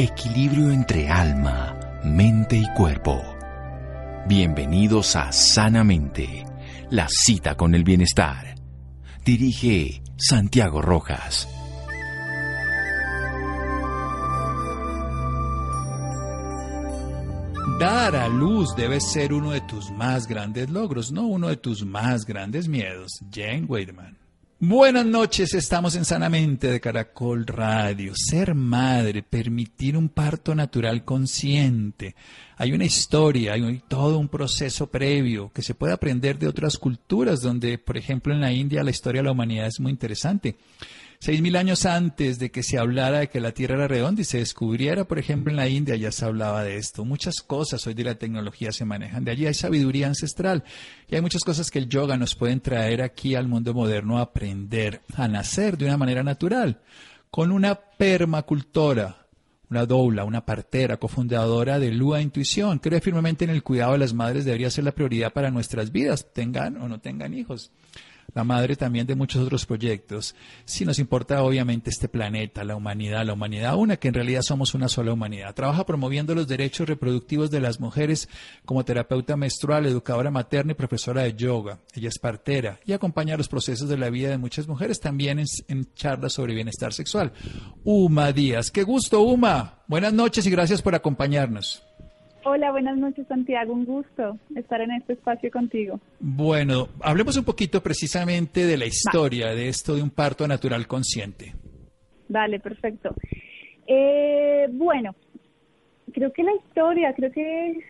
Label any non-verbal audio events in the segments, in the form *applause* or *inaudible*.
Equilibrio entre alma, mente y cuerpo. Bienvenidos a Sanamente, la cita con el bienestar. Dirige Santiago Rojas. Dar a luz debe ser uno de tus más grandes logros, no uno de tus más grandes miedos. Jane Weidman. Buenas noches, estamos en Sanamente de Caracol Radio. Ser madre, permitir un parto natural consciente. Hay una historia, hay todo un proceso previo que se puede aprender de otras culturas, donde, por ejemplo, en la India la historia de la humanidad es muy interesante. Seis mil años antes de que se hablara de que la Tierra era redonda y se descubriera, por ejemplo, en la India ya se hablaba de esto. Muchas cosas hoy de la tecnología se manejan de allí. Hay sabiduría ancestral y hay muchas cosas que el yoga nos pueden traer aquí al mundo moderno a aprender a nacer de una manera natural, con una permacultora, una doula, una partera, cofundadora de Lua Intuición. Cree firmemente en el cuidado de las madres, debería ser la prioridad para nuestras vidas, tengan o no tengan hijos la madre también de muchos otros proyectos. Si nos importa obviamente este planeta, la humanidad, la humanidad una, que en realidad somos una sola humanidad. Trabaja promoviendo los derechos reproductivos de las mujeres como terapeuta menstrual, educadora materna y profesora de yoga. Ella es partera y acompaña los procesos de la vida de muchas mujeres también en, en charlas sobre bienestar sexual. Uma Díaz, qué gusto Uma. Buenas noches y gracias por acompañarnos. Hola, buenas noches Santiago, un gusto estar en este espacio contigo. Bueno, hablemos un poquito precisamente de la historia de esto de un parto natural consciente. Dale, perfecto. Eh, bueno, creo que la historia, creo que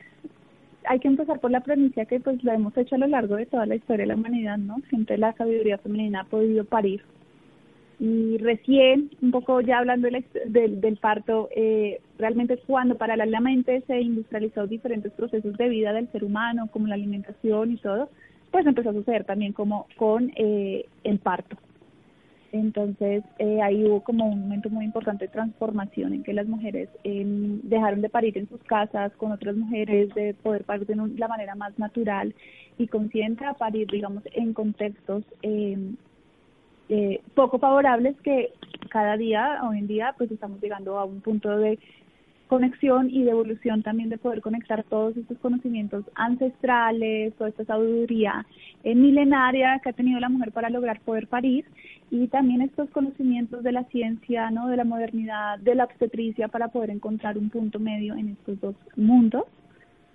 hay que empezar por la premisa que pues la hemos hecho a lo largo de toda la historia de la humanidad, ¿no? Siempre la sabiduría femenina ha podido parir y recién, un poco ya hablando del, del, parto, eh, realmente cuando paralelamente se industrializó diferentes procesos de vida del ser humano, como la alimentación y todo, pues empezó a suceder también como con eh, el parto. Entonces eh, ahí hubo como un momento muy importante de transformación en que las mujeres em, dejaron de parir en sus casas con otras mujeres, de poder parir de la manera más natural y consciente a parir, digamos, en contextos eh, eh, poco favorables que cada día, hoy en día, pues estamos llegando a un punto de conexión y de evolución también de poder conectar todos estos conocimientos ancestrales, toda esta sabiduría eh, milenaria que ha tenido la mujer para lograr poder parir y también estos conocimientos de la ciencia, ¿no? de la modernidad, de la obstetricia para poder encontrar un punto medio en estos dos mundos.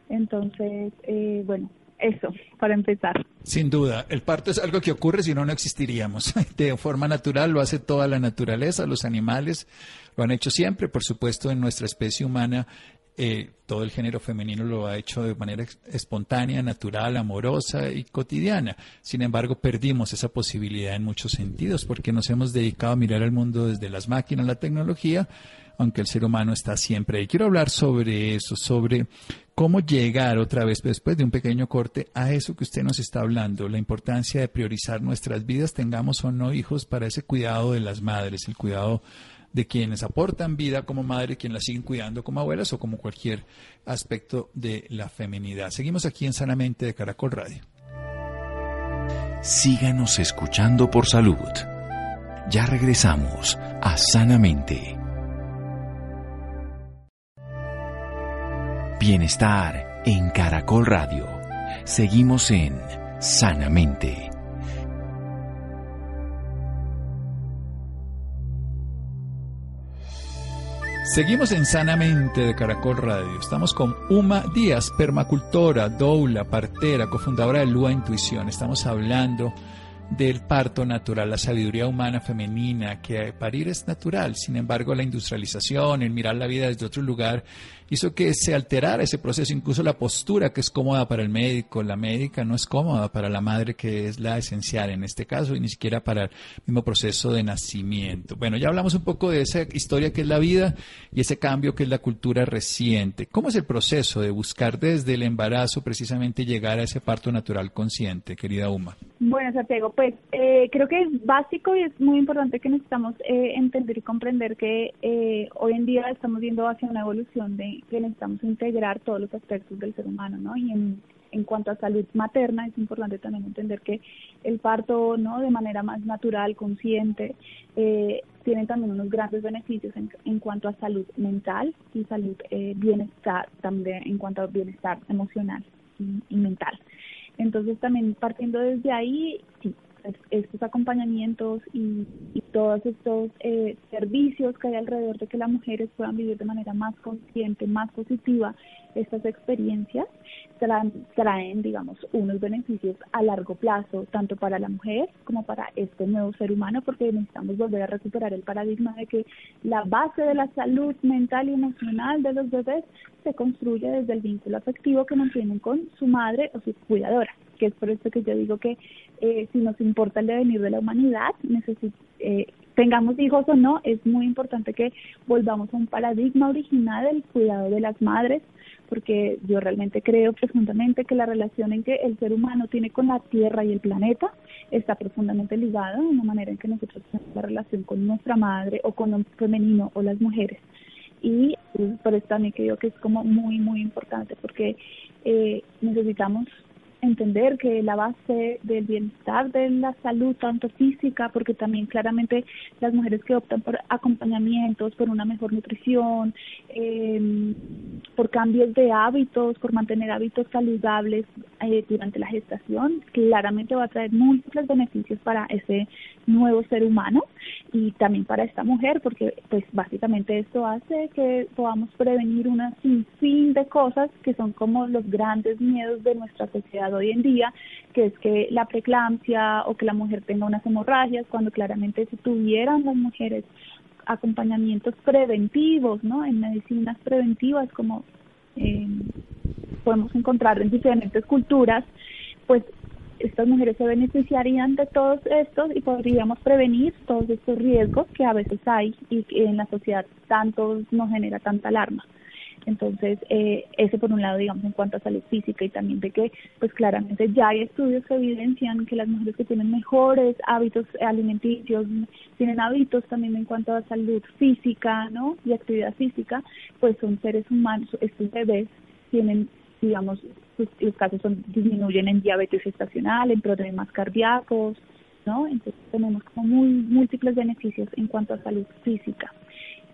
Entonces, eh, bueno, eso, para empezar. Sin duda, el parto es algo que ocurre, si no, no existiríamos. *laughs* De forma natural lo hace toda la naturaleza, los animales lo han hecho siempre, por supuesto, en nuestra especie humana. Eh, todo el género femenino lo ha hecho de manera espontánea, natural, amorosa y cotidiana. Sin embargo, perdimos esa posibilidad en muchos sentidos porque nos hemos dedicado a mirar al mundo desde las máquinas, la tecnología, aunque el ser humano está siempre ahí. Quiero hablar sobre eso, sobre cómo llegar otra vez después de un pequeño corte a eso que usted nos está hablando, la importancia de priorizar nuestras vidas, tengamos o no hijos, para ese cuidado de las madres, el cuidado de quienes aportan vida como madre, quienes la siguen cuidando como abuelas o como cualquier aspecto de la feminidad. Seguimos aquí en Sanamente de Caracol Radio. Síganos escuchando por salud. Ya regresamos a Sanamente. Bienestar en Caracol Radio. Seguimos en Sanamente. Seguimos en Sanamente de Caracol Radio. Estamos con Uma Díaz, permacultora, doula, partera, cofundadora de Lua Intuición. Estamos hablando del parto natural, la sabiduría humana femenina, que parir es natural, sin embargo la industrialización, el mirar la vida desde otro lugar, hizo que se alterara ese proceso, incluso la postura que es cómoda para el médico, la médica no es cómoda para la madre que es la esencial en este caso y ni siquiera para el mismo proceso de nacimiento. Bueno, ya hablamos un poco de esa historia que es la vida y ese cambio que es la cultura reciente. ¿Cómo es el proceso de buscar desde el embarazo precisamente llegar a ese parto natural consciente, querida Uma? Bueno, Santiago, pues eh, creo que es básico y es muy importante que necesitamos eh, entender y comprender que eh, hoy en día estamos viendo hacia una evolución de que necesitamos integrar todos los aspectos del ser humano, ¿no? Y en, en cuanto a salud materna, es importante también entender que el parto, ¿no? De manera más natural, consciente, eh, tienen también unos grandes beneficios en, en cuanto a salud mental y salud eh, bienestar, también en cuanto a bienestar emocional y mental. Entonces también partiendo desde ahí, sí, estos acompañamientos y, todos estos eh, servicios que hay alrededor de que las mujeres puedan vivir de manera más consciente, más positiva estas experiencias, traen, digamos, unos beneficios a largo plazo, tanto para la mujer como para este nuevo ser humano, porque necesitamos volver a recuperar el paradigma de que la base de la salud mental y emocional de los bebés se construye desde el vínculo afectivo que mantienen con su madre o su cuidadora que es por esto que yo digo que eh, si nos importa el devenir de la humanidad, eh, tengamos hijos o no, es muy importante que volvamos a un paradigma original del cuidado de las madres, porque yo realmente creo profundamente que la relación en que el ser humano tiene con la Tierra y el planeta está profundamente ligada de una manera en que nosotros tenemos la relación con nuestra madre o con un femenino o las mujeres. Y por eso también creo que es como muy, muy importante, porque eh, necesitamos entender que la base del bienestar de la salud, tanto física, porque también claramente las mujeres que optan por acompañamientos, por una mejor nutrición, eh, por cambios de hábitos, por mantener hábitos saludables eh, durante la gestación, claramente va a traer múltiples beneficios para ese nuevo ser humano y también para esta mujer, porque pues básicamente esto hace que podamos prevenir una sinfín de cosas que son como los grandes miedos de nuestra sociedad hoy en día, que es que la preeclampsia o que la mujer tenga unas hemorragias, cuando claramente si tuvieran las mujeres acompañamientos preventivos, ¿no? En medicinas preventivas como eh, podemos encontrar en diferentes culturas, pues estas mujeres se beneficiarían de todos estos y podríamos prevenir todos estos riesgos que a veces hay y que en la sociedad tanto nos genera tanta alarma. Entonces, eh, ese por un lado, digamos, en cuanto a salud física y también de que, pues claramente ya hay estudios que evidencian que las mujeres que tienen mejores hábitos alimenticios, tienen hábitos también en cuanto a salud física, ¿no? Y actividad física, pues son seres humanos, estos bebés tienen, digamos, los casos son, disminuyen en diabetes estacional, en problemas cardíacos, ¿no? Entonces tenemos como muy múltiples beneficios en cuanto a salud física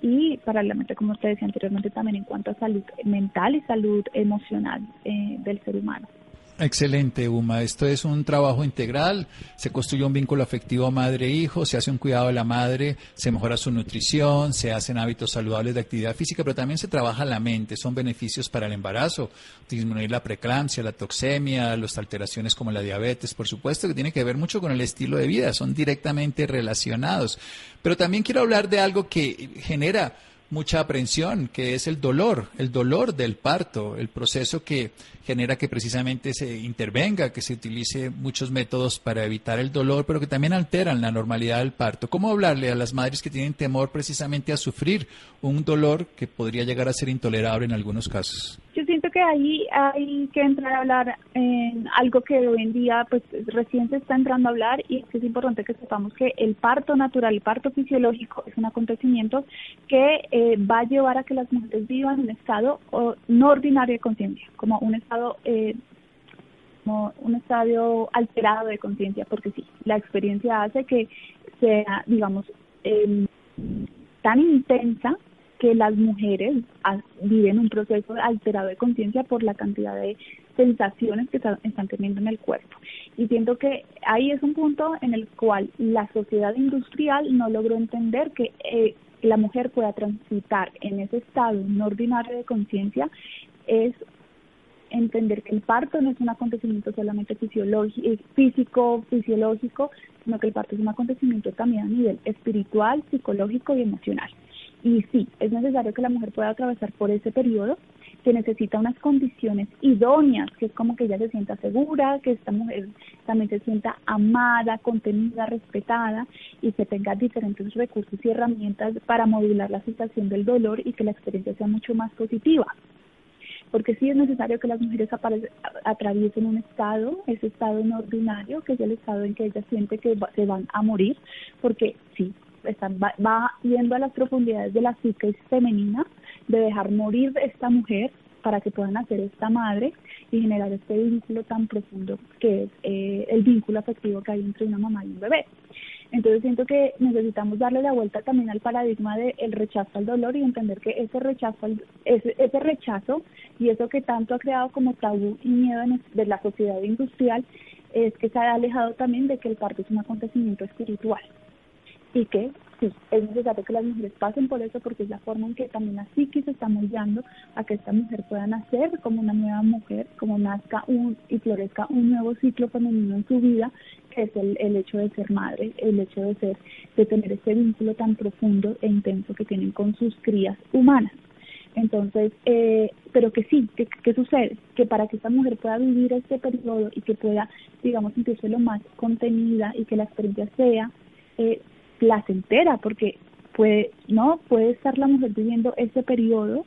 y paralelamente, como usted decía anteriormente, también en cuanto a salud mental y salud emocional eh, del ser humano. Excelente, Uma. Esto es un trabajo integral. Se construye un vínculo afectivo madre-hijo, se hace un cuidado de la madre, se mejora su nutrición, se hacen hábitos saludables de actividad física, pero también se trabaja la mente. Son beneficios para el embarazo, disminuir la preeclampsia, la toxemia, las alteraciones como la diabetes, por supuesto, que tiene que ver mucho con el estilo de vida. Son directamente relacionados. Pero también quiero hablar de algo que genera mucha aprensión, que es el dolor, el dolor del parto, el proceso que genera que precisamente se intervenga, que se utilice muchos métodos para evitar el dolor, pero que también alteran la normalidad del parto. ¿Cómo hablarle a las madres que tienen temor precisamente a sufrir un dolor que podría llegar a ser intolerable en algunos casos? Yo siento que ahí hay que entrar a hablar en algo que hoy en día pues recién se está entrando a hablar y es importante que sepamos que el parto natural, el parto fisiológico es un acontecimiento que eh, va a llevar a que las mujeres vivan un estado no ordinario de conciencia, como un estado eh, como un estado alterado de conciencia, porque sí, la experiencia hace que sea, digamos, em, tan intensa que las mujeres viven un proceso alterado de conciencia por la cantidad de sensaciones que están teniendo en el cuerpo. Y siento que ahí es un punto en el cual la sociedad industrial no logró entender que eh, la mujer pueda transitar en ese estado no ordinario de conciencia es entender que el parto no es un acontecimiento solamente fisiológico, físico, fisiológico, sino que el parto es un acontecimiento también a nivel espiritual, psicológico y emocional. Y sí, es necesario que la mujer pueda atravesar por ese periodo, que necesita unas condiciones idóneas, que es como que ella se sienta segura, que esta mujer también se sienta amada, contenida, respetada y que tenga diferentes recursos y herramientas para modular la situación del dolor y que la experiencia sea mucho más positiva. Porque sí es necesario que las mujeres atraviesen un estado, ese estado no ordinario, que es el estado en que ellas sienten que se van a morir, porque sí, están, va, yendo a las profundidades de la psique femenina, de dejar morir esta mujer para que puedan hacer esta madre y generar este vínculo tan profundo que es eh, el vínculo afectivo que hay entre una mamá y un bebé. Entonces siento que necesitamos darle la vuelta también al paradigma del rechazo al dolor y entender que ese rechazo, ese, ese rechazo y eso que tanto ha creado como tabú y miedo de la sociedad industrial es que se ha alejado también de que el parto es un acontecimiento espiritual y que sí, es necesario que las mujeres pasen por eso porque es la forma en que también la psiquis se está moldeando a que esta mujer pueda nacer como una nueva mujer, como nazca un y florezca un nuevo ciclo femenino en su vida, que es el, el hecho de ser madre, el hecho de ser, de tener ese vínculo tan profundo e intenso que tienen con sus crías humanas. Entonces, eh, pero que sí, ¿qué, ¿qué sucede? Que para que esta mujer pueda vivir este periodo y que pueda, digamos, sentirse lo más contenida y que la experiencia sea eh, placentera, porque puede, ¿no? Puede estar la mujer viviendo ese periodo,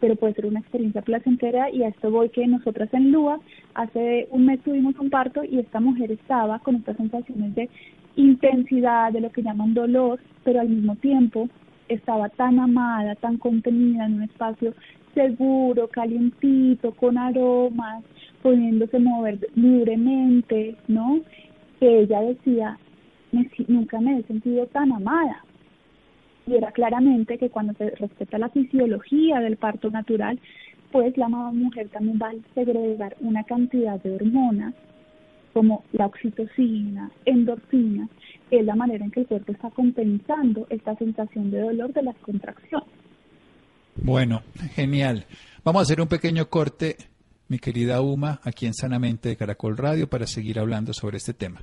pero puede ser una experiencia placentera y a esto voy que nosotras en Lua hace un mes tuvimos un parto y esta mujer estaba con estas sensaciones de intensidad, de lo que llaman dolor, pero al mismo tiempo estaba tan amada, tan contenida en un espacio seguro, calientito, con aromas, pudiéndose mover libremente, ¿no? Que ella decía, nunca me he sentido tan amada. Y era claramente que cuando se respeta la fisiología del parto natural, pues la mujer también va a segregar una cantidad de hormonas como la oxitocina, endorfina, es la manera en que el cuerpo está compensando esta sensación de dolor de las contracciones. Bueno, genial. Vamos a hacer un pequeño corte, mi querida Uma, aquí en Sanamente de Caracol Radio, para seguir hablando sobre este tema.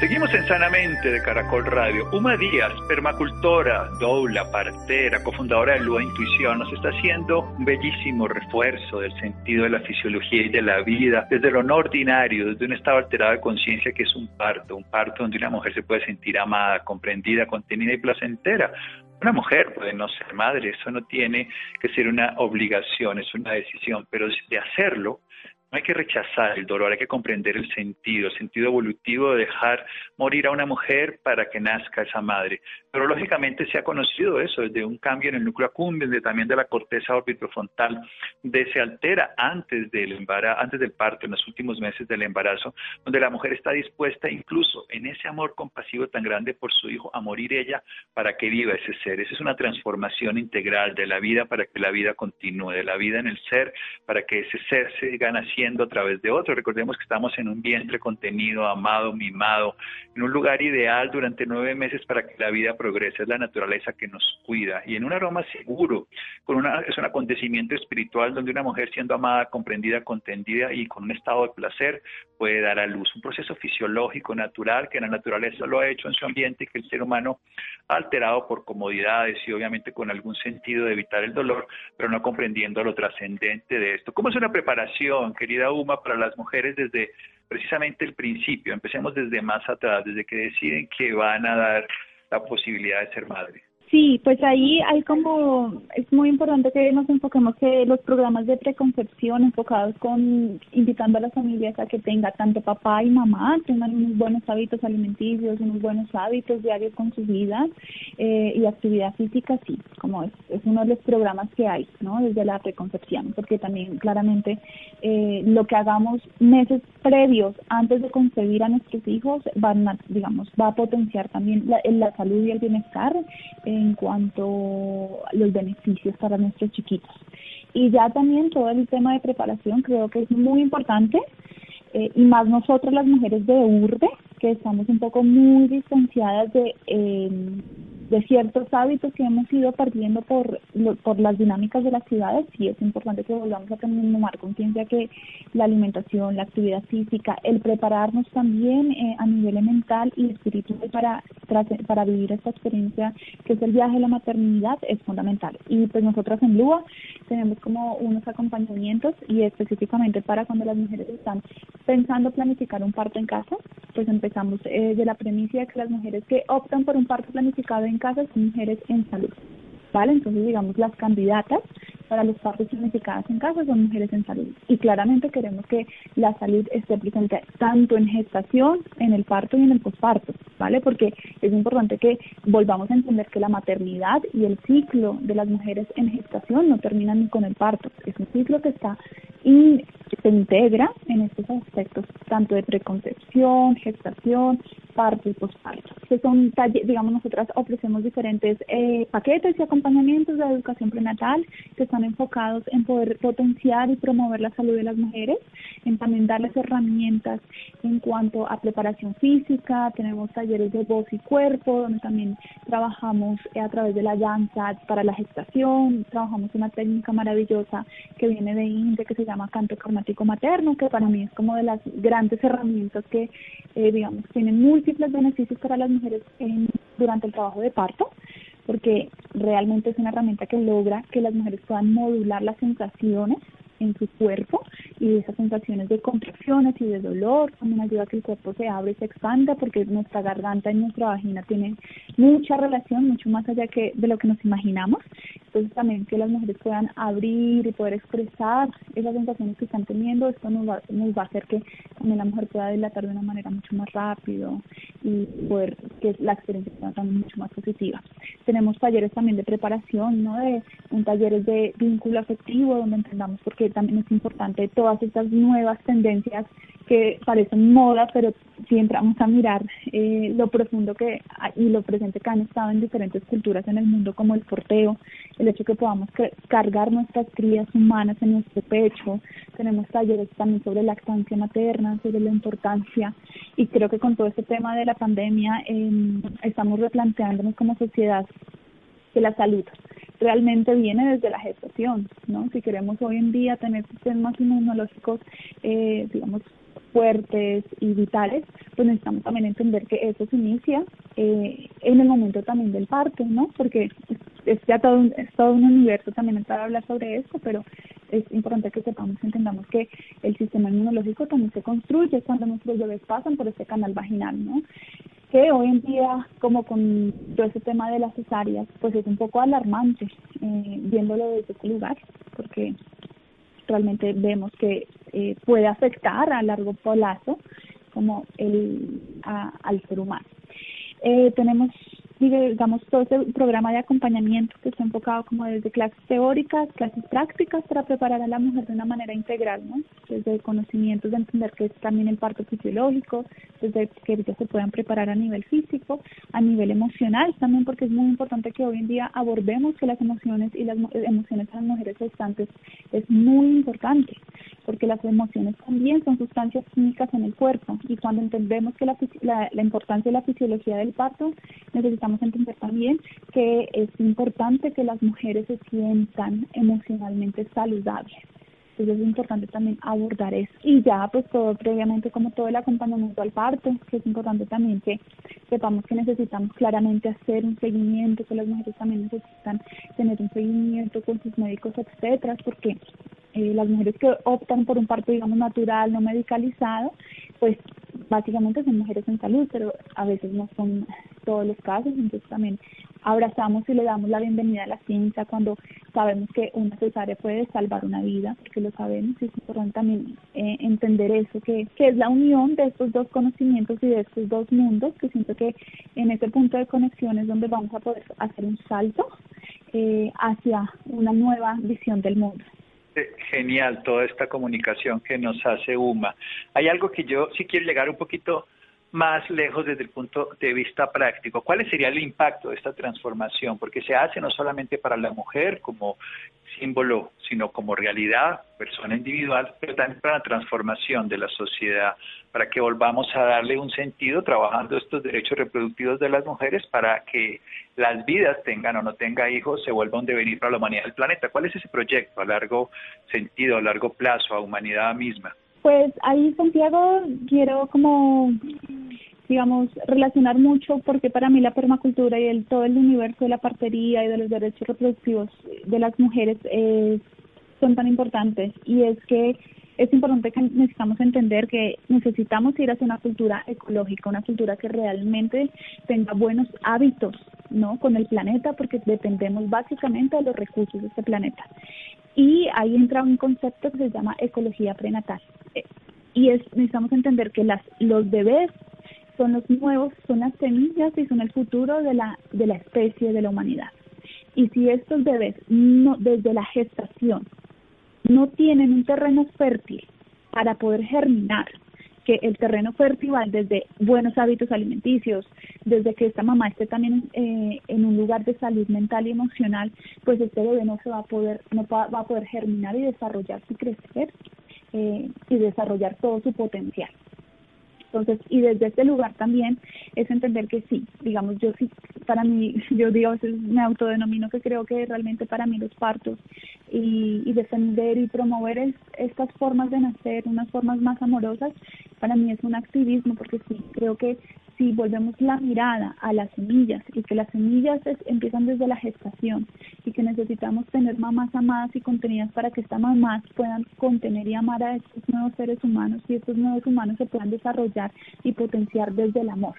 Seguimos en Sanamente de Caracol Radio. Uma Díaz, permacultora, doula, partera, cofundadora de Lua Intuición, nos está haciendo un bellísimo refuerzo del sentido de la fisiología y de la vida, desde lo no ordinario, desde un estado alterado de conciencia que es un parto, un parto donde una mujer se puede sentir amada, comprendida, contenida y placentera. Una mujer puede no ser madre, eso no tiene que ser una obligación, es una decisión, pero de hacerlo, no hay que rechazar el dolor, hay que comprender el sentido, el sentido evolutivo de dejar morir a una mujer para que nazca esa madre. Pero lógicamente se ha conocido eso, desde un cambio en el núcleo accumbens, también de la corteza orbitofrontal, de se altera antes del embarazo, antes del parto, en los últimos meses del embarazo, donde la mujer está dispuesta incluso en ese amor compasivo tan grande por su hijo a morir ella para que viva ese ser. Esa es una transformación integral de la vida para que la vida continúe, de la vida en el ser para que ese ser siga naciendo a través de otro. Recordemos que estamos en un vientre contenido, amado, mimado, en un lugar ideal durante nueve meses para que la vida progresa, es la naturaleza que nos cuida y en un aroma seguro, con una, es un acontecimiento espiritual donde una mujer siendo amada, comprendida, contendida y con un estado de placer puede dar a luz, un proceso fisiológico, natural, que la naturaleza lo ha hecho en su ambiente y que el ser humano ha alterado por comodidades y obviamente con algún sentido de evitar el dolor, pero no comprendiendo lo trascendente de esto. ¿Cómo es una preparación, querida Uma, para las mujeres desde precisamente el principio? Empecemos desde más atrás, desde que deciden que van a dar la posibilidad de ser madre. Sí, pues ahí hay como, es muy importante que nos enfoquemos que los programas de preconcepción enfocados con invitando a las familias a que tenga tanto papá y mamá, tengan unos buenos hábitos alimenticios, unos buenos hábitos diarios con sus vidas eh, y actividad física, sí, como es, es uno de los programas que hay, ¿no? Desde la preconcepción, porque también claramente eh, lo que hagamos meses previos antes de concebir a nuestros hijos van a, digamos, va a potenciar también la, la salud y el bienestar. Eh, en cuanto a los beneficios para nuestros chiquitos. Y ya también todo el tema de preparación creo que es muy importante eh, y más nosotros las mujeres de urbe que estamos un poco muy distanciadas de eh, de ciertos hábitos que hemos ido perdiendo por, por las dinámicas de las ciudades, sí es importante que volvamos a tomar conciencia que la alimentación, la actividad física, el prepararnos también eh, a nivel mental y espiritual para, para vivir esta experiencia que es el viaje de la maternidad es fundamental. Y pues nosotros en Lua tenemos como unos acompañamientos y específicamente para cuando las mujeres están pensando planificar un parto en casa, pues empezamos eh, de la premisa de que las mujeres que optan por un parto planificado en casas mujeres en salud. ¿Vale? Entonces, digamos, las candidatas para los partos planificadas en casa son mujeres en salud. Y claramente queremos que la salud esté presente tanto en gestación, en el parto y en el posparto, ¿vale? Porque es importante que volvamos a entender que la maternidad y el ciclo de las mujeres en gestación no terminan ni con el parto. Es un ciclo que está y se integra en estos aspectos, tanto de preconcepción, gestación, parto y posparto. Que son, digamos, nosotras ofrecemos diferentes eh, paquetes y acompañamientos de educación prenatal que están enfocados en poder potenciar y promover la salud de las mujeres, en también darles herramientas en cuanto a preparación física, tenemos talleres de voz y cuerpo, donde también trabajamos a través de la danza para la gestación, trabajamos una técnica maravillosa que viene de India que se llama canto cromático materno, que para mí es como de las grandes herramientas que, eh, digamos, tienen múltiples beneficios para las mujeres en, durante el trabajo de parto porque realmente es una herramienta que logra que las mujeres puedan modular las sensaciones en su cuerpo y esas sensaciones de contracciones y de dolor también ayuda a que el cuerpo se abra y se expanda porque nuestra garganta y nuestra vagina tienen mucha relación, mucho más allá que de lo que nos imaginamos. Entonces también que las mujeres puedan abrir y poder expresar esas sensaciones que están teniendo, esto nos va, nos va a hacer que también la mujer pueda dilatar de una manera mucho más rápido y poder que la experiencia sea también mucho más positiva. Tenemos talleres también de preparación, ¿no? De un talleres de vínculo afectivo donde entendamos por qué también es importante estas nuevas tendencias que parecen moda, pero si entramos a mirar eh, lo profundo que y lo presente que han estado en diferentes culturas en el mundo, como el porteo, el hecho que podamos cargar nuestras crías humanas en nuestro pecho, tenemos talleres también sobre lactancia materna, sobre la importancia, y creo que con todo este tema de la pandemia eh, estamos replanteándonos como sociedad que la salud realmente viene desde la gestación, ¿no? Si queremos hoy en día tener sistemas inmunológicos, eh, digamos, fuertes y vitales, pues necesitamos también entender que eso se inicia eh, en el momento también del parto, ¿no? Porque es, ya todo es todo un universo también entrar a hablar sobre esto, pero es importante que sepamos entendamos que el sistema inmunológico también se construye cuando nuestros bebés pasan por este canal vaginal, ¿no? que hoy en día, como con todo ese tema de las cesáreas, pues es un poco alarmante eh, viéndolo desde ese lugar, porque realmente vemos que eh, puede afectar a largo plazo como el al ser humano. Eh, tenemos digamos, todo ese programa de acompañamiento que está enfocado como desde clases teóricas, clases prácticas para preparar a la mujer de una manera integral, ¿no? Desde conocimientos de entender que es también el parto fisiológico, desde que ellas se puedan preparar a nivel físico, a nivel emocional también, porque es muy importante que hoy en día abordemos que las emociones y las emociones de las mujeres gestantes es muy importante, porque las emociones también son sustancias químicas en el cuerpo y cuando entendemos que la, la, la importancia de la fisiología del parto, necesitamos entender también que es importante que las mujeres se sientan emocionalmente saludables. Entonces es importante también abordar eso. Y ya, pues todo previamente, como todo el acompañamiento al parto, que es importante también que sepamos que necesitamos claramente hacer un seguimiento, que las mujeres también necesitan tener un seguimiento con sus médicos etcétera, porque eh, las mujeres que optan por un parto, digamos, natural, no medicalizado, pues básicamente son mujeres en salud, pero a veces no son todos los casos, entonces también abrazamos y le damos la bienvenida a la ciencia cuando sabemos que una cesárea puede salvar una vida, porque lo sabemos. Y es importante también eh, entender eso, que, es la unión de estos dos conocimientos y de estos dos mundos, que siento que en ese punto de conexión es donde vamos a poder hacer un salto eh, hacia una nueva visión del mundo genial toda esta comunicación que nos hace UMA. Hay algo que yo sí quiero llegar un poquito más lejos desde el punto de vista práctico. ¿Cuál sería el impacto de esta transformación? Porque se hace no solamente para la mujer como símbolo, sino como realidad, persona individual, pero también para la transformación de la sociedad, para que volvamos a darle un sentido trabajando estos derechos reproductivos de las mujeres para que las vidas tengan o no tengan hijos se vuelva un devenir para la humanidad del planeta. ¿Cuál es ese proyecto a largo sentido, a largo plazo, a humanidad misma? Pues ahí, Santiago, quiero como, digamos, relacionar mucho porque para mí la permacultura y el, todo el universo de la partería y de los derechos reproductivos de las mujeres son tan importantes y es que es importante que necesitamos entender que necesitamos ir hacia una cultura ecológica, una cultura que realmente tenga buenos hábitos, ¿no? Con el planeta, porque dependemos básicamente de los recursos de este planeta. Y ahí entra un concepto que se llama ecología prenatal. Eh, y es, necesitamos entender que las, los bebés son los nuevos, son las semillas y son el futuro de la, de la especie, de la humanidad. Y si estos bebés no, desde la gestación no tienen un terreno fértil para poder germinar, que el terreno fértil va desde buenos hábitos alimenticios, desde que esta mamá esté también eh, en un lugar de salud mental y emocional, pues este bebé no se va a poder, no va, a poder germinar y desarrollarse y crecer eh, y desarrollar todo su potencial. Entonces, y desde este lugar también es entender que sí, digamos, yo sí, para mí, *laughs* yo digo, me autodenomino que creo que realmente para mí los partos y, defender y promover estas formas de nacer, unas formas más amorosas, para mí es un activismo, porque sí, creo que si volvemos la mirada a las semillas y que las semillas empiezan desde la gestación y que necesitamos tener mamás amadas y contenidas para que estas mamás puedan contener y amar a estos nuevos seres humanos y estos nuevos humanos se puedan desarrollar y potenciar desde el amor.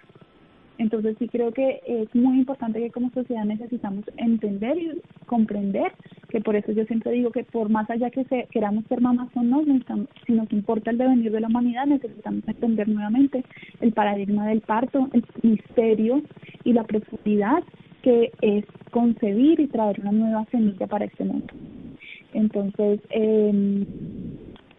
Entonces sí creo que es muy importante que como sociedad necesitamos entender y comprender, que por eso yo siempre digo que por más allá que se, queramos ser mamás o no, si nos importa el devenir de la humanidad, necesitamos entender nuevamente el paradigma del parto, el misterio y la profundidad que es concebir y traer una nueva semilla para este mundo. Entonces, eh,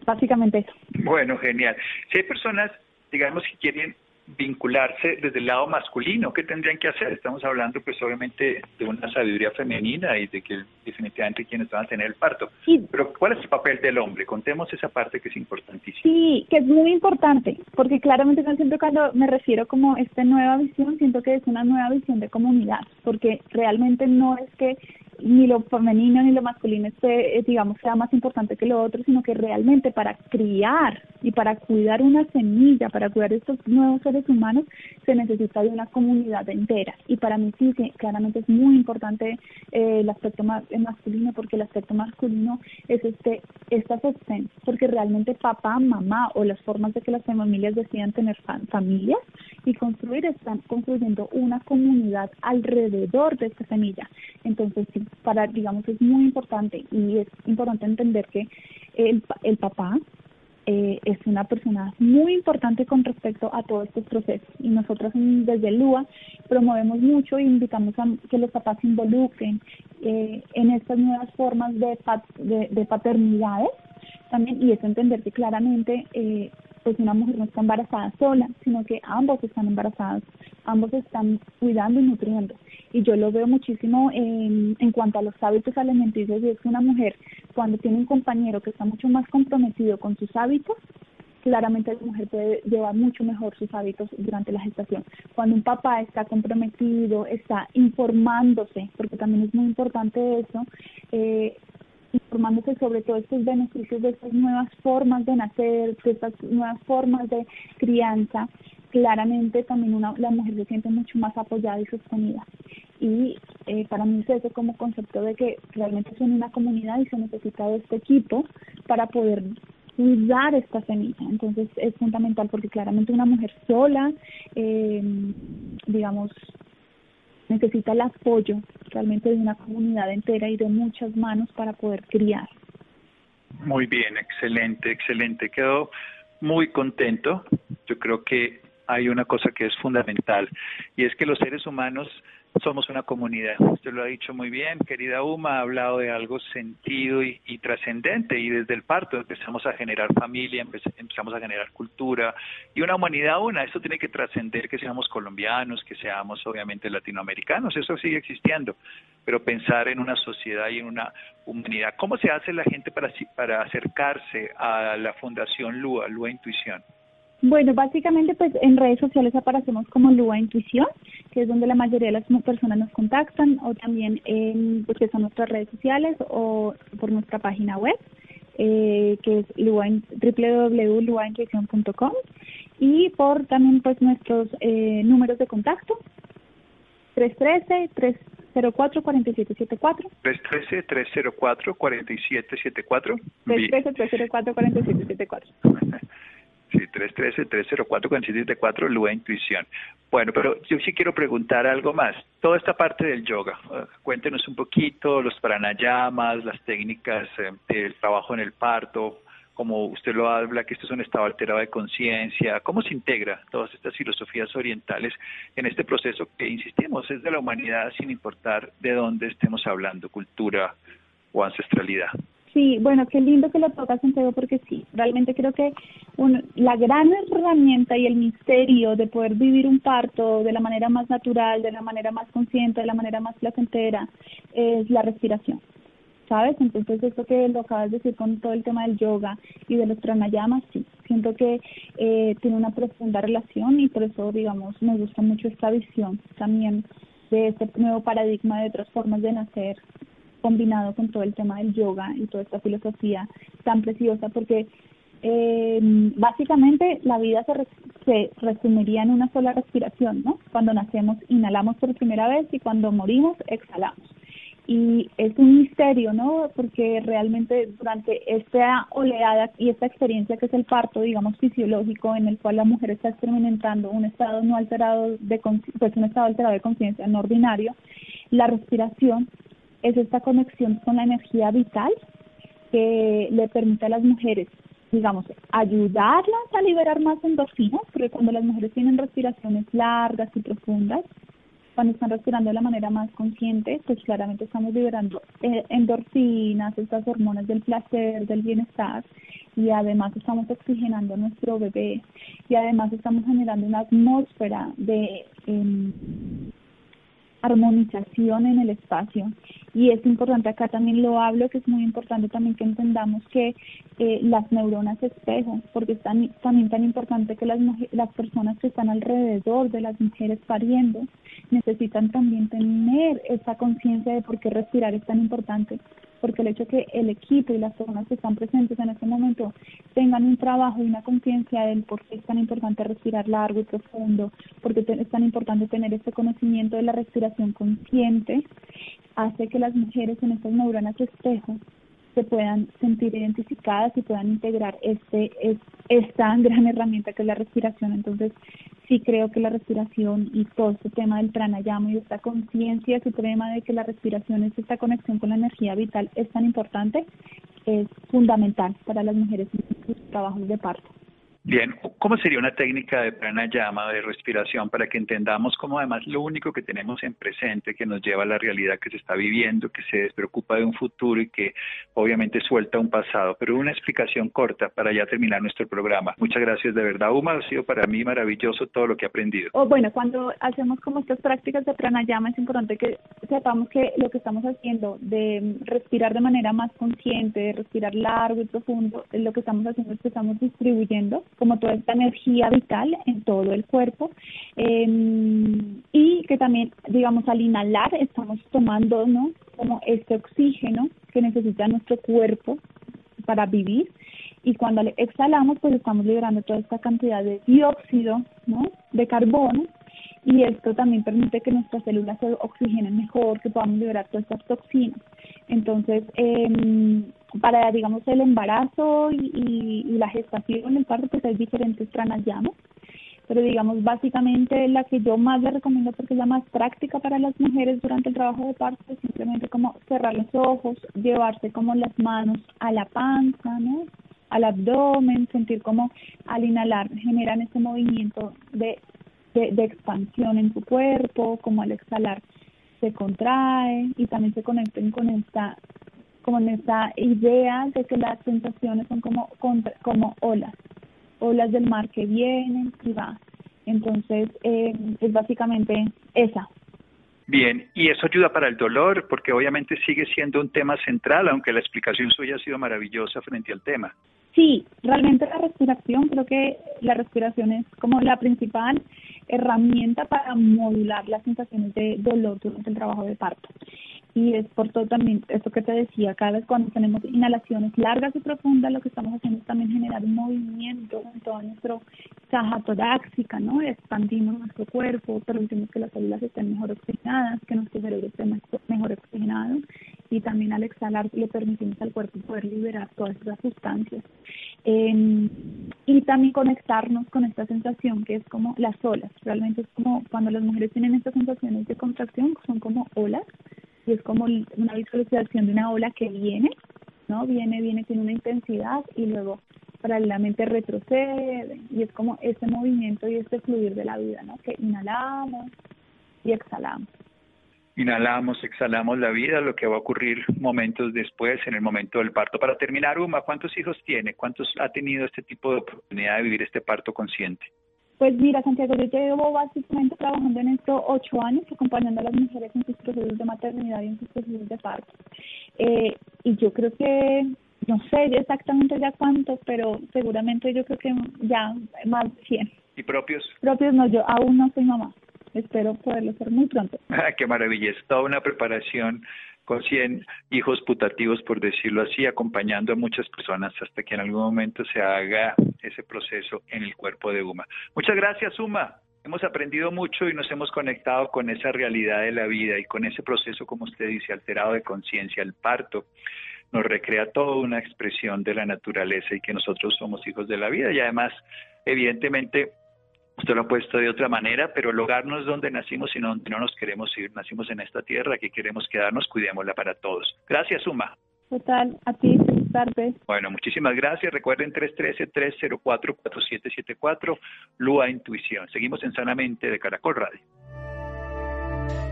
básicamente eso. Bueno, genial. Si hay personas, digamos, que quieren vincularse desde el lado masculino. ¿Qué tendrían que hacer? Estamos hablando pues obviamente de una sabiduría femenina y de que definitivamente quienes van a tener el parto. Pero ¿cuál es el papel del hombre? Contemos esa parte que es importantísima. Sí, que es muy importante, porque claramente yo siento cuando me refiero como esta nueva visión, siento que es una nueva visión de comunidad, porque realmente no es que ni lo femenino ni lo masculino esté, eh, digamos, sea más importante que lo otro, sino que realmente para criar y para cuidar una semilla, para cuidar estos nuevos humanos, se necesita de una comunidad entera. Y para mí sí, claramente es muy importante eh, el aspecto eh, masculino, porque el aspecto masculino es este esta sostén, porque realmente papá, mamá o las formas de que las familias decidan tener familias y construir, están construyendo una comunidad alrededor de esta semilla. Entonces, sí, para, digamos, es muy importante y es importante entender que el, el papá eh, es una persona muy importante con respecto a todos estos procesos. Y nosotros desde LUA promovemos mucho e invitamos a que los papás se involucren eh, en estas nuevas formas de, de, de paternidades también y es entender que claramente eh, pues una mujer no está embarazada sola, sino que ambos están embarazados, ambos están cuidando y nutriendo. Y yo lo veo muchísimo en, en cuanto a los hábitos alimenticios, y es que una mujer cuando tiene un compañero que está mucho más comprometido con sus hábitos, claramente la mujer puede llevar mucho mejor sus hábitos durante la gestación. Cuando un papá está comprometido, está informándose, porque también es muy importante eso, eh, informándose sobre todos estos beneficios de estas nuevas formas de nacer, de estas nuevas formas de crianza, claramente también una, la mujer se siente mucho más apoyada y sostenida. Y eh, para mí es eso como concepto de que realmente son una comunidad y se necesita de este equipo para poder cuidar esta semilla. Entonces es fundamental porque claramente una mujer sola, eh, digamos, necesita el apoyo realmente de una comunidad entera y de muchas manos para poder criar. Muy bien, excelente, excelente. Quedo muy contento. Yo creo que hay una cosa que es fundamental y es que los seres humanos somos una comunidad. Usted lo ha dicho muy bien, querida Uma, ha hablado de algo sentido y, trascendente y desde el parto empezamos a generar familia, empezamos a generar cultura y una humanidad una. Esto tiene que trascender que seamos colombianos, que seamos obviamente latinoamericanos, eso sigue existiendo, pero pensar en una sociedad y en una humanidad. ¿Cómo se hace la gente para, para acercarse a la Fundación LUA, LUA Intuición? Bueno, básicamente pues en redes sociales aparecemos como Lua Intuición, que es donde la mayoría de las personas nos contactan, o también en, pues, que son nuestras redes sociales o por nuestra página web, eh, que es www.luaintuición.com y por también pues nuestros eh, números de contacto 313 313-304-4774. 313-304-4774. 313-304-4774. Sí, 313-304-4774, Lua Intuición. Bueno, pero yo sí quiero preguntar algo más. Toda esta parte del yoga, uh, cuéntenos un poquito los pranayamas, las técnicas eh, del trabajo en el parto, como usted lo habla, que esto es un estado alterado de conciencia, ¿cómo se integra todas estas filosofías orientales en este proceso que, insistimos, es de la humanidad sin importar de dónde estemos hablando, cultura o ancestralidad? Sí, bueno, qué lindo que lo tocas, Santiago, porque sí, realmente creo que la gran herramienta y el misterio de poder vivir un parto de la manera más natural, de la manera más consciente, de la manera más placentera, es la respiración. ¿Sabes? Entonces, esto que lo acabas de decir con todo el tema del yoga y de los pranayamas, sí, siento que eh, tiene una profunda relación y por eso, digamos, me gusta mucho esta visión también de este nuevo paradigma de otras formas de nacer combinado con todo el tema del yoga y toda esta filosofía tan preciosa, porque eh, básicamente la vida se, se resumiría en una sola respiración, ¿no? Cuando nacemos inhalamos por primera vez y cuando morimos exhalamos. Y es un misterio, ¿no? Porque realmente durante esta oleada y esta experiencia que es el parto, digamos, fisiológico, en el cual la mujer está experimentando un estado no alterado de, pues un estado alterado de conciencia no ordinario, la respiración es esta conexión con la energía vital que le permite a las mujeres, digamos, ayudarlas a liberar más endorfinas, porque cuando las mujeres tienen respiraciones largas y profundas, cuando están respirando de la manera más consciente, pues claramente estamos liberando eh, endorfinas, estas hormonas del placer, del bienestar, y además estamos oxigenando a nuestro bebé, y además estamos generando una atmósfera de... Eh, armonización en el espacio. Y es importante, acá también lo hablo, que es muy importante también que entendamos que eh, las neuronas espejo, porque es también tan importante que las, las personas que están alrededor de las mujeres pariendo necesitan también tener esa conciencia de por qué respirar es tan importante porque el hecho que el equipo y las personas que están presentes en este momento tengan un trabajo y una conciencia del por qué es tan importante respirar largo y profundo, porque es tan importante tener este conocimiento de la respiración consciente, hace que las mujeres en estas neuronas espejo se puedan sentir identificadas y puedan integrar este es, esta *laughs* gran herramienta que es la respiración. Entonces, sí creo que la respiración y todo este tema del pranayama y esta conciencia suprema de que la respiración es esta conexión con la energía vital es tan importante, es fundamental para las mujeres en sus trabajos de parto. Bien, ¿cómo sería una técnica de pranayama, de respiración, para que entendamos cómo además lo único que tenemos en presente, que nos lleva a la realidad que se está viviendo, que se despreocupa de un futuro y que obviamente suelta un pasado? Pero una explicación corta para ya terminar nuestro programa. Muchas gracias de verdad, Uma. Ha sido para mí maravilloso todo lo que he aprendido. Oh, bueno, cuando hacemos como estas prácticas de pranayama es importante que sepamos que lo que estamos haciendo de respirar de manera más consciente, de respirar largo y profundo, lo que estamos haciendo es que estamos distribuyendo como toda esta energía vital en todo el cuerpo em, y que también, digamos, al inhalar estamos tomando, ¿no? Como este oxígeno que necesita nuestro cuerpo para vivir y cuando exhalamos pues estamos liberando toda esta cantidad de dióxido, ¿no? De carbono y esto también permite que nuestras células se oxigenen mejor, que podamos liberar todas estas toxinas. Entonces, eh, para, digamos, el embarazo y, la gestación, el parto, pues hay diferentes pranayamas, pero digamos, básicamente la que yo más le recomiendo porque es la más práctica para las mujeres durante el trabajo de parto es simplemente como cerrar los ojos, llevarse como las manos a la panza, ¿no? al abdomen, sentir como al inhalar generan ese movimiento de, de, de expansión en tu cuerpo, como al exhalar se contrae y también se conecten con esta como en esta idea de que las sensaciones son como, como olas, olas del mar que vienen y van. Entonces, eh, es básicamente esa. Bien, y eso ayuda para el dolor, porque obviamente sigue siendo un tema central, aunque la explicación suya ha sido maravillosa frente al tema. Sí, realmente la respiración, creo que la respiración es como la principal herramienta para modular las sensaciones de dolor durante el trabajo de parto. Y es por todo también esto que te decía, cada vez cuando tenemos inhalaciones largas y profundas, lo que estamos haciendo es también generar un movimiento en toda nuestra caja torácica, ¿no? Expandimos nuestro cuerpo, permitimos que las células estén mejor oxigenadas, que nuestro cerebro esté mejor oxigenado y también al exhalar le permitimos al cuerpo poder liberar todas esas sustancias. Eh, y también conectarnos con esta sensación que es como las olas, realmente es como cuando las mujeres tienen estas sensaciones de contracción, son como olas y es como una visualización de una ola que viene, ¿no? Viene, viene, tiene una intensidad y luego paralelamente retrocede y es como ese movimiento y este fluir de la vida, ¿no? Que inhalamos y exhalamos. Inhalamos, exhalamos la vida, lo que va a ocurrir momentos después, en el momento del parto. Para terminar, Uma, ¿cuántos hijos tiene? ¿Cuántos ha tenido este tipo de oportunidad de vivir este parto consciente? Pues mira, Santiago, yo llevo básicamente trabajando en esto ocho años, acompañando a las mujeres en sus procesos de maternidad y en sus procesos de parto. Eh, y yo creo que, no sé exactamente ya cuántos, pero seguramente yo creo que ya más de 100. ¿Y propios? Propios no, yo aún no soy mamá. Espero poderlo ser muy pronto. *laughs* Ah, qué maravilla, es toda una preparación con 100 hijos putativos, por decirlo así, acompañando a muchas personas hasta que en algún momento se haga ese proceso en el cuerpo de Uma. Muchas gracias, Uma. Hemos aprendido mucho y nos hemos conectado con esa realidad de la vida y con ese proceso, como usted dice, alterado de conciencia, el parto nos recrea toda una expresión de la naturaleza y que nosotros somos hijos de la vida y además, evidentemente, Usted lo ha puesto de otra manera, pero el hogar no es donde nacimos, sino donde no nos queremos ir. Nacimos en esta tierra, aquí queremos quedarnos, cuidémosla para todos. Gracias, Suma. Total, a ti, feliz tarde. Bueno, muchísimas gracias. Recuerden 313-304-4774, Lua Intuición. Seguimos en Sanamente de Caracol Radio.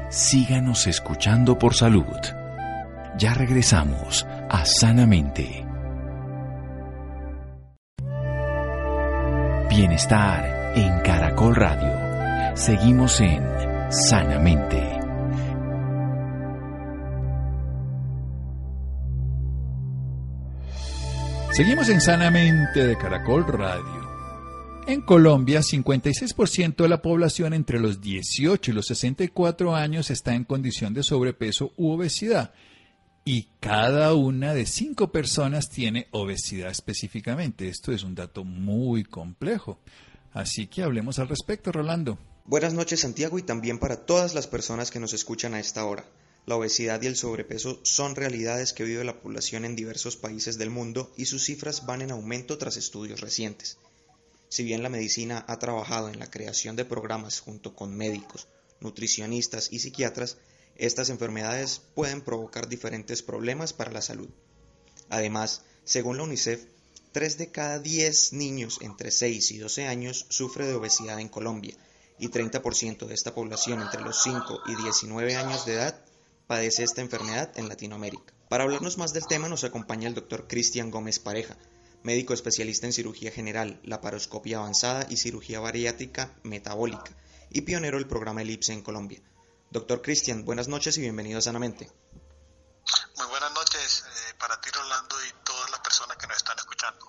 Síganos escuchando por salud. Ya regresamos a Sanamente. Bienestar en Caracol Radio. Seguimos en Sanamente. Seguimos en Sanamente de Caracol Radio. En Colombia, 56% de la población entre los 18 y los 64 años está en condición de sobrepeso u obesidad y cada una de cinco personas tiene obesidad específicamente. Esto es un dato muy complejo. Así que hablemos al respecto, Rolando. Buenas noches, Santiago, y también para todas las personas que nos escuchan a esta hora. La obesidad y el sobrepeso son realidades que vive la población en diversos países del mundo y sus cifras van en aumento tras estudios recientes. Si bien la medicina ha trabajado en la creación de programas junto con médicos, nutricionistas y psiquiatras, estas enfermedades pueden provocar diferentes problemas para la salud. Además, según la UNICEF, 3 de cada 10 niños entre 6 y 12 años sufre de obesidad en Colombia y 30% de esta población entre los 5 y 19 años de edad padece esta enfermedad en Latinoamérica. Para hablarnos más del tema nos acompaña el doctor Cristian Gómez Pareja, médico especialista en cirugía general, laparoscopia avanzada y cirugía bariátrica metabólica y pionero del programa ELIPSE en Colombia. Doctor Cristian, buenas noches y bienvenido Sanamente. Muy buenas noches eh, para ti, Rolando, y todas las personas que nos están escuchando.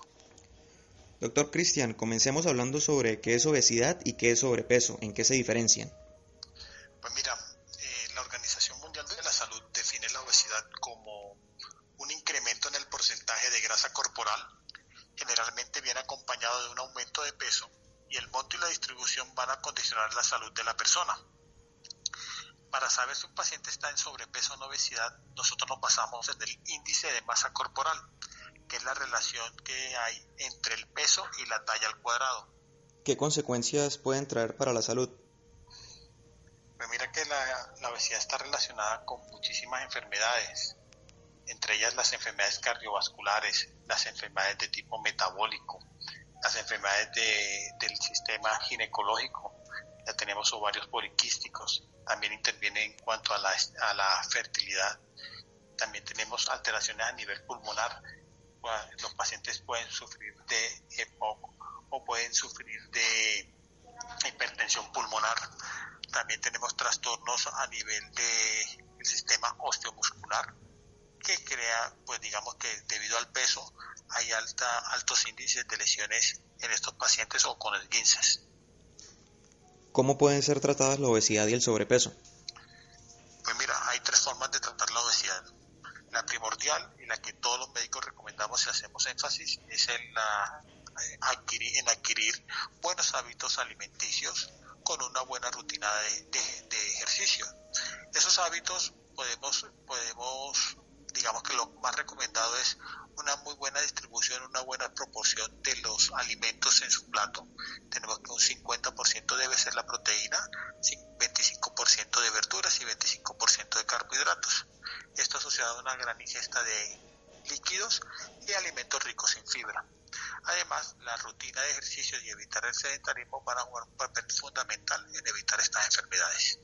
Doctor Cristian, comencemos hablando sobre qué es obesidad y qué es sobrepeso, en qué se diferencian. Pues mira, eh, la Organización Mundial de la Salud define la obesidad como un incremento en el porcentaje de grasa corporal, generalmente viene acompañado de un aumento de peso, y el monto y la distribución van a condicionar la salud de la persona para saber si un paciente está en sobrepeso o en obesidad, nosotros nos basamos en el índice de masa corporal, que es la relación que hay entre el peso y la talla al cuadrado. ¿Qué consecuencias pueden traer para la salud? Pues mira que la, la obesidad está relacionada con muchísimas enfermedades, entre ellas las enfermedades cardiovasculares, las enfermedades de tipo metabólico, las enfermedades de, del sistema ginecológico, ya tenemos ovarios poliquísticos, también interviene en cuanto a la, a la fertilidad. También tenemos alteraciones a nivel pulmonar. Los pacientes pueden sufrir de EPOC o pueden sufrir de hipertensión pulmonar. También tenemos trastornos a nivel del el sistema osteomuscular que crea, pues digamos que debido al peso hay alta, altos índices de lesiones en estos pacientes o con esguinces. ¿Cómo pueden ser tratadas la obesidad y el sobrepeso? Pues mira, hay tres formas de tratar la primordial y la que todos los médicos recomendamos y hacemos énfasis es en, la, eh, adquirir, en adquirir buenos hábitos alimenticios con una buena rutina de, de, de ejercicio. Esos hábitos podemos, podemos, digamos que lo más recomendado es una muy buena distribución, una buena proporción de los alimentos en su plato. Tenemos que un 50% debe ser la proteína, 25% de verduras y 25% de carbohidratos. Esto asociado a una gran ingesta de líquidos y alimentos ricos en fibra. Además, la rutina de ejercicios y evitar el sedentarismo van a jugar un papel fundamental en evitar estas enfermedades.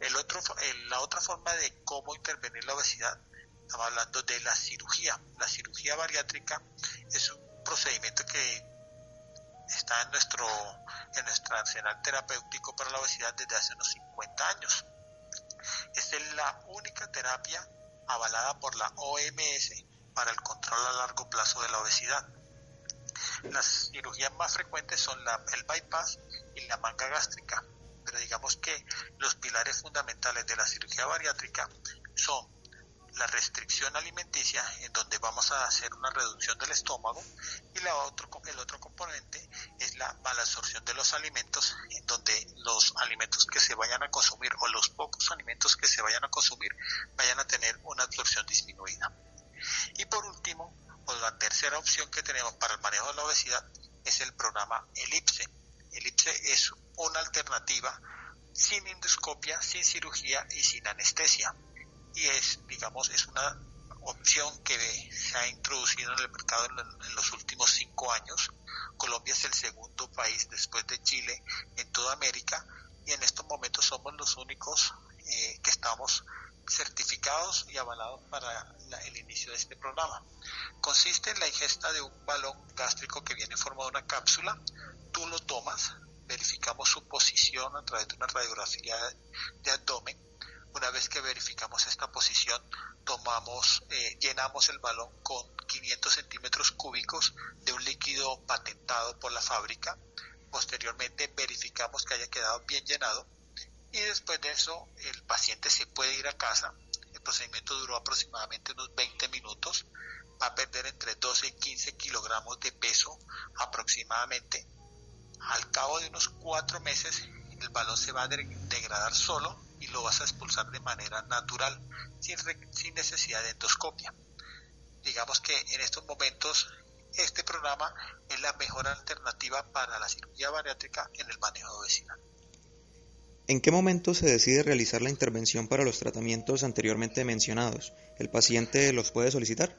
El otro, la otra forma de cómo intervenir la obesidad Estamos hablando de la cirugía. La cirugía bariátrica es un procedimiento que está en nuestro, en nuestro arsenal terapéutico para la obesidad desde hace unos 50 años. Es la única terapia avalada por la OMS para el control a largo plazo de la obesidad. Las cirugías más frecuentes son la, el bypass y la manga gástrica, pero digamos que los pilares fundamentales de la cirugía bariátrica son la restricción alimenticia, en donde vamos a hacer una reducción del estómago, y la otro, el otro componente es la mala absorción de los alimentos, en donde los alimentos que se vayan a consumir o los pocos alimentos que se vayan a consumir vayan a tener una absorción disminuida. Y por último, pues la tercera opción que tenemos para el manejo de la obesidad es el programa ELIPSE. ELIPSE es una alternativa sin endoscopia, sin cirugía y sin anestesia y es, digamos, es una opción que se ha introducido en el mercado en, los últimos cinco años. Colombia es el segundo país después de Chile en toda América y en estos momentos somos los únicos eh, que estamos certificados y avalados para el inicio de este programa. Consiste en la ingesta de un balón gástrico que viene formado una cápsula, tú lo tomas, verificamos su posición a través de una radiografía de abdomen, una vez que verificamos esta posición, tomamos, eh, llenamos el balón con 500 centímetros cúbicos de un líquido patentado por la fábrica. Posteriormente verificamos que haya quedado bien llenado y después de eso el paciente se puede ir a casa. El procedimiento duró aproximadamente unos 20 minutos. Va a perder entre 12 y 15 kilogramos de peso aproximadamente. Al cabo de unos cuatro meses el balón se va a degradar solo y lo vas a expulsar de manera natural, sin, sin necesidad de endoscopia. Digamos que en estos momentos este programa es la mejor alternativa para la cirugía bariátrica en el manejo de obesidad. ¿En qué momento se decide realizar la intervención para los tratamientos anteriormente mencionados? ¿El paciente los puede solicitar?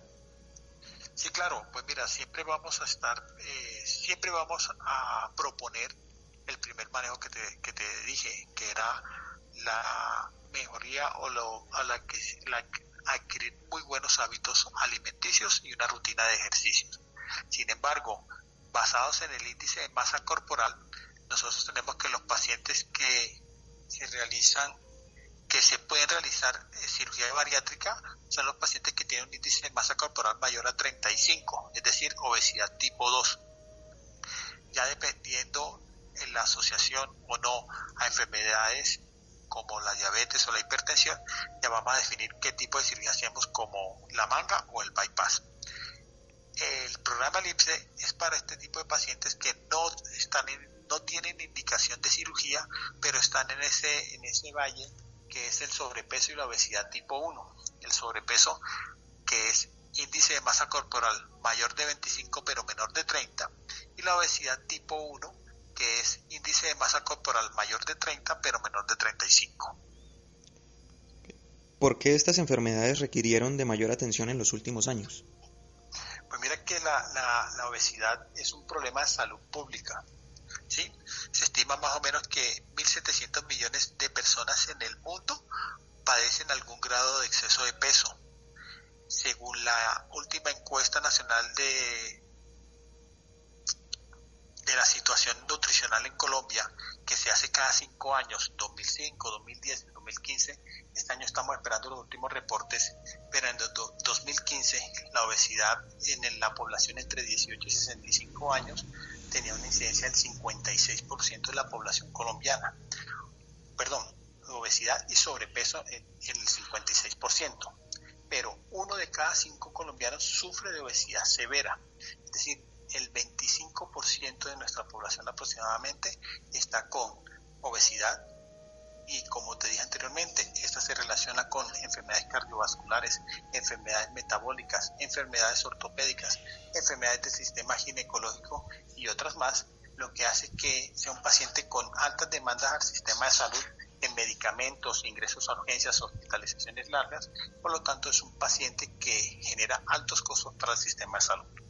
Sí, claro, pues mira, siempre vamos a estar, eh, siempre vamos a proponer el primer manejo que te, que te dije, que era la mejoría o lo, a la que, la, adquirir muy buenos hábitos alimenticios y una rutina de ejercicios. Sin embargo, basados en el índice de masa corporal, nosotros tenemos que los pacientes que se realizan, que se pueden realizar eh, cirugía bariátrica, son los pacientes que tienen un índice de masa corporal mayor a 35, es decir, obesidad tipo 2. Ya dependiendo en la asociación o no a enfermedades como la diabetes o la hipertensión, ya vamos a definir qué tipo de cirugía hacemos como la manga o el bypass. El programa LIPSE es para este tipo de pacientes que no están no tienen indicación de cirugía, pero están en ese en ese valle que es el sobrepeso y la obesidad tipo 1. El sobrepeso que es índice de masa corporal mayor de 25 pero menor de 30 y la obesidad tipo 1 que es índice de masa corporal mayor de 30 pero menor de 35. ¿Por qué estas enfermedades requirieron de mayor atención en los últimos años? Pues mira que la, la, obesidad es un problema de salud pública. ¿sí? Se estima más o menos que 1.700 millones de personas en el mundo padecen algún grado de exceso de peso. Según la última encuesta nacional de de la situación nutricional en Colombia, que se hace cada cinco años, 2005, 2010, 2015. Este año estamos esperando los últimos reportes, pero en 2015 la obesidad en la población entre 18 y 65 años tenía una incidencia del 56% de la población colombiana. Perdón, obesidad y sobrepeso en el 56%. pero uno de cada cinco colombianos sufre de obesidad severa. Es decir, el 25% de nuestra población aproximadamente está con obesidad y como te dije anteriormente, esta se relaciona con enfermedades cardiovasculares, enfermedades metabólicas, enfermedades ortopédicas, enfermedades del sistema ginecológico y otras más, lo que hace que sea un paciente con altas demandas al sistema de salud en medicamentos, ingresos a urgencias, hospitalizaciones largas, por lo tanto es un paciente que genera altos costos para el sistema de salud.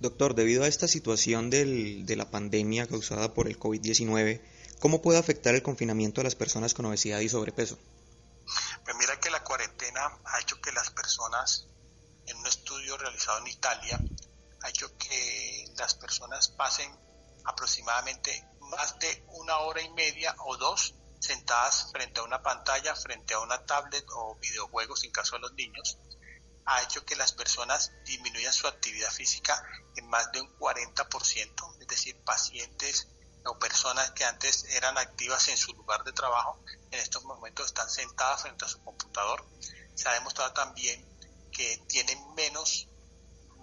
Doctor, debido a esta situación del, de la pandemia causada por el COVID-19, ¿cómo puede afectar el confinamiento a las personas con obesidad y sobrepeso? Pues mira que la cuarentena ha hecho que las personas, en un estudio realizado en Italia, ha hecho que las personas pasen aproximadamente más de una hora y media o dos sentadas frente a una pantalla, frente a una tablet o videojuegos en caso de los niños, ha hecho que las personas disminuyan su actividad física en más de un 40%, es decir, pacientes o personas que antes eran activas en su lugar de trabajo, en estos momentos están sentadas frente a su computador. Se ha demostrado también que tienen menos,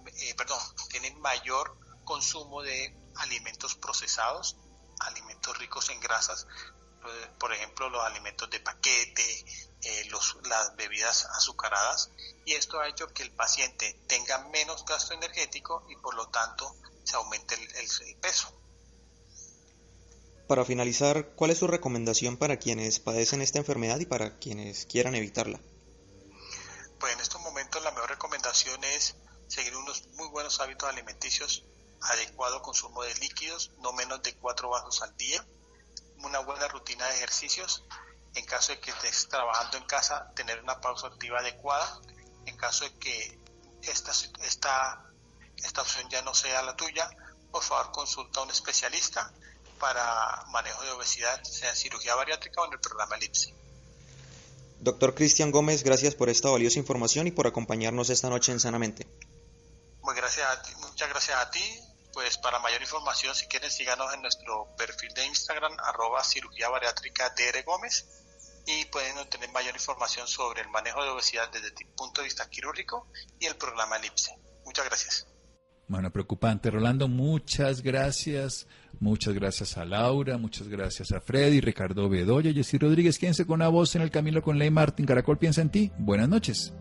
eh, perdón, tienen mayor consumo de alimentos procesados, alimentos ricos en grasas, por ejemplo, los alimentos de paquete, eh, las bebidas azucaradas, y esto ha hecho que el paciente tenga menos gasto energético y por lo tanto se aumente el, peso. Para finalizar, ¿cuál es su recomendación para quienes padecen esta enfermedad y para quienes quieran evitarla? Pues en estos momentos la mejor recomendación es seguir unos muy buenos hábitos alimenticios, adecuado consumo de líquidos, no menos de cuatro vasos al día, una buena rutina de ejercicios. En caso de que estés trabajando en casa, tener una pausa activa adecuada. En caso de que esta, esta, esta opción ya no sea la tuya, por favor consulta a un especialista para manejo de obesidad, sea en cirugía bariátrica o en el programa ELIPSE. Doctor Cristian Gómez, gracias por esta valiosa información y por acompañarnos esta noche en Sanamente. Muy gracias muchas gracias a ti pues para mayor información, si quieren, síganos en nuestro perfil de Instagram, arroba cirugía bariátrica DR Gómez, y pueden obtener mayor información sobre el manejo de obesidad desde el punto de vista quirúrgico y el programa ELIPSE. Muchas gracias. Bueno, preocupante. Rolando, muchas gracias. Muchas gracias a Laura, muchas gracias a Freddy, Ricardo Bedoya, Jessy Rodríguez. Quédense con la voz en el camino con Ley Martín. Caracol piensa en ti. Buenas noches.